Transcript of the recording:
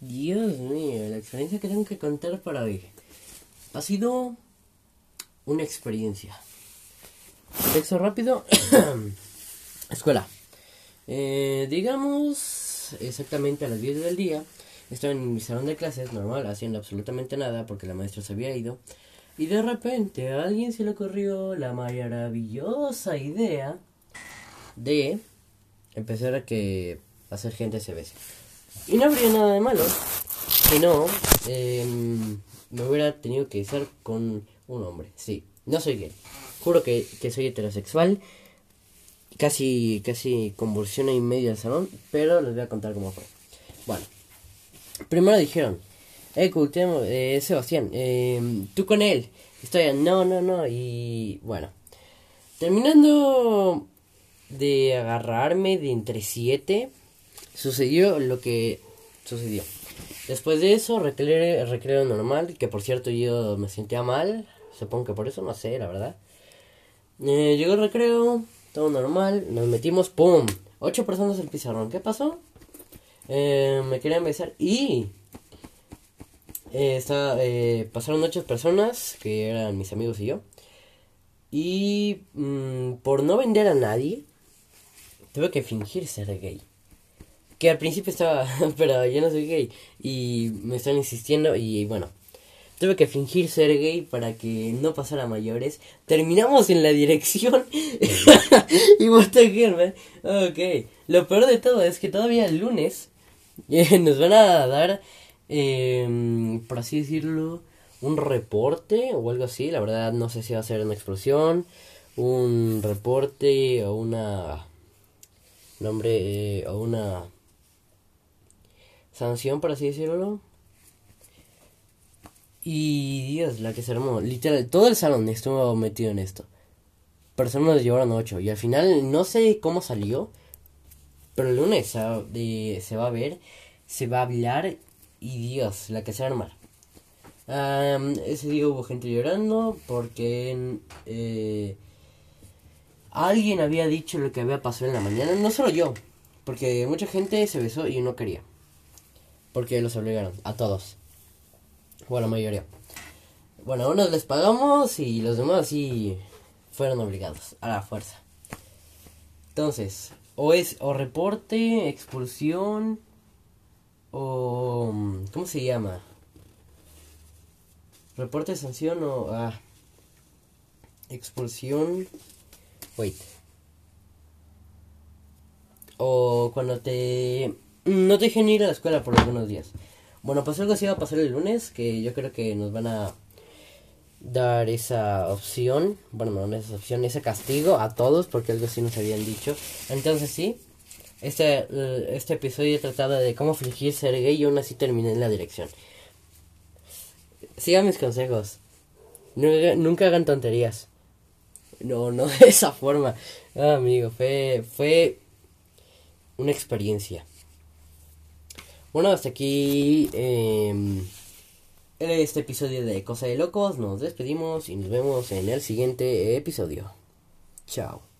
Dios mío, la experiencia que tengo que contar para hoy. Ha sido una experiencia. Texto rápido. Escuela. Eh, digamos exactamente a las 10 del día. Estaba en mi salón de clases normal, haciendo absolutamente nada porque la maestra se había ido. Y de repente a alguien se le ocurrió la maravillosa idea de empezar a que hacer gente se bese. Y no habría nada de malo si no em, me hubiera tenido que besar con un hombre. Sí, no soy gay. Juro que, que soy heterosexual. Casi, casi convulsiona y medio al salón, pero les voy a contar cómo fue. Bueno, primero dijeron, eh, eh Sebastián, eh, tú con él. Estoy, no, no, no, y bueno, terminando de agarrarme de entre siete, sucedió lo que sucedió. Después de eso, recreo, recreo normal, que por cierto yo me sentía mal, supongo que por eso, no sé, la verdad. Eh, llegó el recreo, todo normal, nos metimos, ¡pum! Ocho personas en el pizarrón, ¿qué pasó? Eh, me querían besar y... Eh, eh, pasaron ocho personas, que eran mis amigos y yo. Y mm, por no vender a nadie, tuve que fingir ser gay. Que al principio estaba, pero yo no soy gay. Y me están insistiendo y bueno. Tuve que fingir ser gay para que no pasara mayores. Terminamos en la dirección. y what the Ok. Lo peor de todo es que todavía el lunes eh, nos van a dar, eh, por así decirlo, un reporte o algo así. La verdad no sé si va a ser una explosión, un reporte o una nombre eh, o una sanción, por así decirlo. Y Dios, la que se armó. Literal, todo el salón estuvo metido en esto. Personas llevaron ocho. Y al final, no sé cómo salió. Pero el lunes se va a ver, se va a hablar. Y Dios, la que se va armar. ese día hubo gente llorando porque eh, alguien había dicho lo que había pasado en la mañana. No solo yo, porque mucha gente se besó y no quería. Porque los obligaron, a todos. O a la mayoría. Bueno, a unos les pagamos y los demás sí fueron obligados, a la fuerza. Entonces, o es o reporte, expulsión, o... ¿Cómo se llama? Reporte, sanción o... Ah, expulsión... Wait. O cuando te no te dejen ir a la escuela por algunos días. Bueno, pues algo así va a pasar el lunes, que yo creo que nos van a dar esa opción, bueno, no esa opción, ese castigo a todos, porque algo así nos habían dicho. Entonces sí, este, este episodio trataba de cómo fingir ser gay y aún así terminé en la dirección. Sigan mis consejos. Nunca, nunca hagan tonterías. No, no de esa forma. Ah, amigo, fue, fue una experiencia. Bueno, hasta aquí eh, este episodio de Cosa de Locos. Nos despedimos y nos vemos en el siguiente episodio. Chao.